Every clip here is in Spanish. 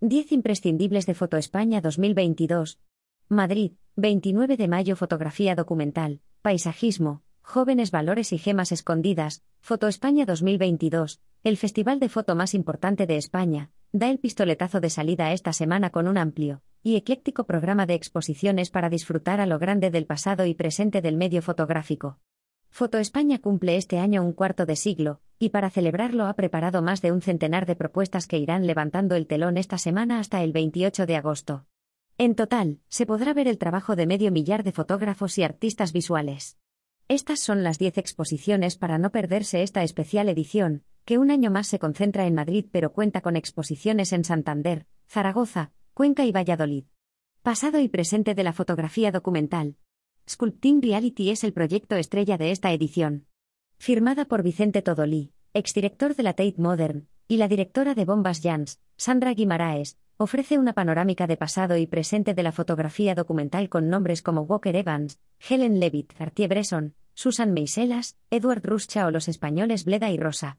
10 imprescindibles de Foto España 2022. Madrid, 29 de mayo Fotografía documental, paisajismo, jóvenes valores y gemas escondidas, Foto España 2022, el festival de foto más importante de España, da el pistoletazo de salida esta semana con un amplio y ecléctico programa de exposiciones para disfrutar a lo grande del pasado y presente del medio fotográfico. Foto España cumple este año un cuarto de siglo, y para celebrarlo ha preparado más de un centenar de propuestas que irán levantando el telón esta semana hasta el 28 de agosto. En total, se podrá ver el trabajo de medio millar de fotógrafos y artistas visuales. Estas son las 10 exposiciones para no perderse esta especial edición, que un año más se concentra en Madrid pero cuenta con exposiciones en Santander, Zaragoza, Cuenca y Valladolid. Pasado y presente de la fotografía documental, Sculpting Reality es el proyecto estrella de esta edición. Firmada por Vicente Todolí, exdirector de la Tate Modern, y la directora de Bombas Jans, Sandra Guimaraes, ofrece una panorámica de pasado y presente de la fotografía documental con nombres como Walker Evans, Helen Levitt, Cartier-Bresson, Susan Meiselas, Edward Ruscha o los españoles Bleda y Rosa.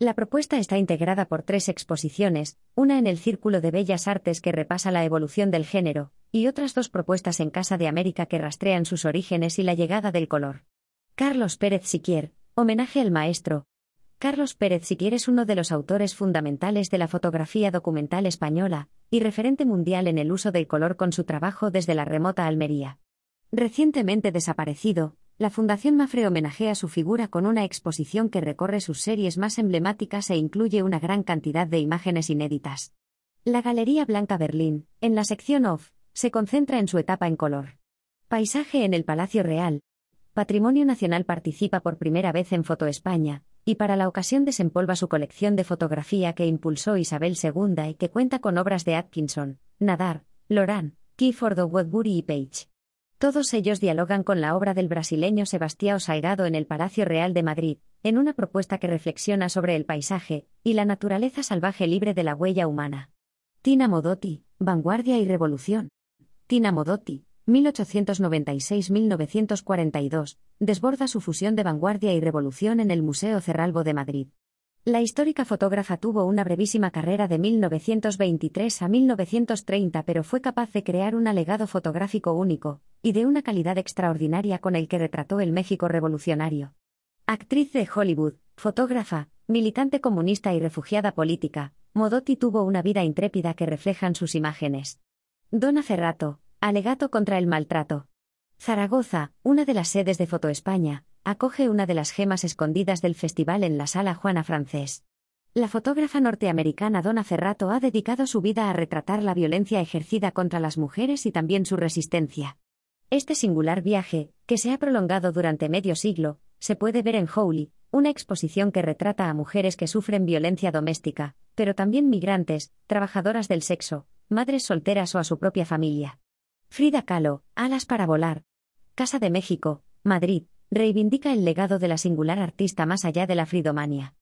La propuesta está integrada por tres exposiciones, una en el Círculo de Bellas Artes que repasa la evolución del género, y otras dos propuestas en Casa de América que rastrean sus orígenes y la llegada del color. Carlos Pérez Siquier, homenaje al maestro. Carlos Pérez Siquier es uno de los autores fundamentales de la fotografía documental española, y referente mundial en el uso del color con su trabajo desde la remota Almería. Recientemente desaparecido, la Fundación Mafre homenajea su figura con una exposición que recorre sus series más emblemáticas e incluye una gran cantidad de imágenes inéditas. La Galería Blanca Berlín, en la sección OFF, se concentra en su etapa en color. Paisaje en el Palacio Real. Patrimonio Nacional participa por primera vez en Foto España, y para la ocasión desempolva su colección de fotografía que impulsó Isabel II y que cuenta con obras de Atkinson, Nadar, Loran, Keyford Woodbury y Page. Todos ellos dialogan con la obra del brasileño Sebastião Salgado en el Palacio Real de Madrid, en una propuesta que reflexiona sobre el paisaje y la naturaleza salvaje libre de la huella humana. Tina Modotti, Vanguardia y Revolución. Tina Modotti, 1896-1942, desborda su fusión de vanguardia y revolución en el Museo Cerralbo de Madrid. La histórica fotógrafa tuvo una brevísima carrera de 1923 a 1930, pero fue capaz de crear un alegado fotográfico único, y de una calidad extraordinaria con el que retrató el México revolucionario. Actriz de Hollywood, fotógrafa, militante comunista y refugiada política, Modotti tuvo una vida intrépida que reflejan sus imágenes. Dona Ferrato, alegato contra el maltrato. Zaragoza, una de las sedes de Foto España, acoge una de las gemas escondidas del festival en la Sala Juana Francés. La fotógrafa norteamericana Donna Ferrato ha dedicado su vida a retratar la violencia ejercida contra las mujeres y también su resistencia. Este singular viaje, que se ha prolongado durante medio siglo, se puede ver en Howley, una exposición que retrata a mujeres que sufren violencia doméstica, pero también migrantes, trabajadoras del sexo, madres solteras o a su propia familia. Frida Kahlo, Alas para volar. Casa de México, Madrid, reivindica el legado de la singular artista más allá de la fridomania.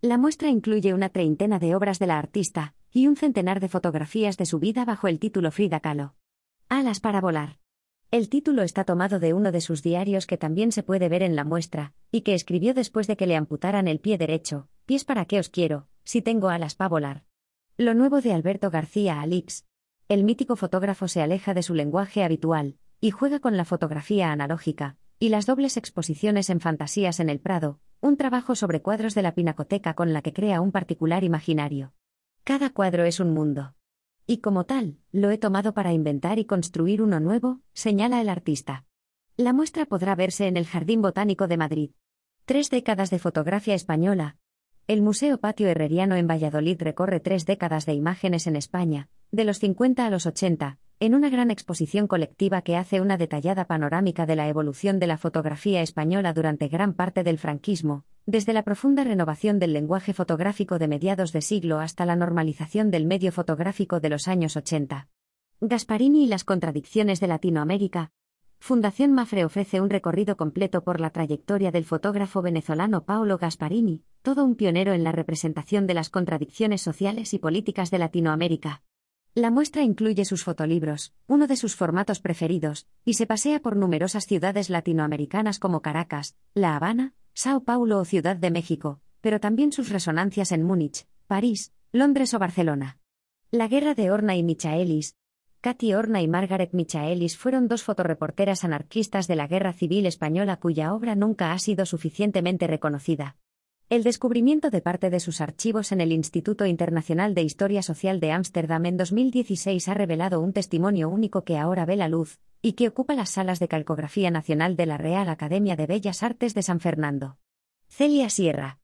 La muestra incluye una treintena de obras de la artista y un centenar de fotografías de su vida bajo el título Frida Kahlo. Alas para volar. El título está tomado de uno de sus diarios que también se puede ver en la muestra, y que escribió después de que le amputaran el pie derecho, pies para qué os quiero, si tengo alas para volar. Lo nuevo de Alberto García Alix. El mítico fotógrafo se aleja de su lenguaje habitual, y juega con la fotografía analógica, y las dobles exposiciones en Fantasías en el Prado, un trabajo sobre cuadros de la pinacoteca con la que crea un particular imaginario. Cada cuadro es un mundo. Y como tal, lo he tomado para inventar y construir uno nuevo, señala el artista. La muestra podrá verse en el Jardín Botánico de Madrid. Tres décadas de fotografía española. El Museo Patio Herreriano en Valladolid recorre tres décadas de imágenes en España, de los 50 a los 80, en una gran exposición colectiva que hace una detallada panorámica de la evolución de la fotografía española durante gran parte del franquismo, desde la profunda renovación del lenguaje fotográfico de mediados de siglo hasta la normalización del medio fotográfico de los años 80. Gasparini y las contradicciones de Latinoamérica. Fundación Mafre ofrece un recorrido completo por la trayectoria del fotógrafo venezolano Paolo Gasparini, todo un pionero en la representación de las contradicciones sociales y políticas de Latinoamérica. La muestra incluye sus fotolibros, uno de sus formatos preferidos, y se pasea por numerosas ciudades latinoamericanas como Caracas, La Habana, Sao Paulo o Ciudad de México, pero también sus resonancias en Múnich, París, Londres o Barcelona. La guerra de Horna y Michaelis. Katy Horna y Margaret Michaelis fueron dos fotoreporteras anarquistas de la Guerra Civil Española cuya obra nunca ha sido suficientemente reconocida. El descubrimiento de parte de sus archivos en el Instituto Internacional de Historia Social de Ámsterdam en 2016 ha revelado un testimonio único que ahora ve la luz, y que ocupa las salas de calcografía nacional de la Real Academia de Bellas Artes de San Fernando. Celia Sierra.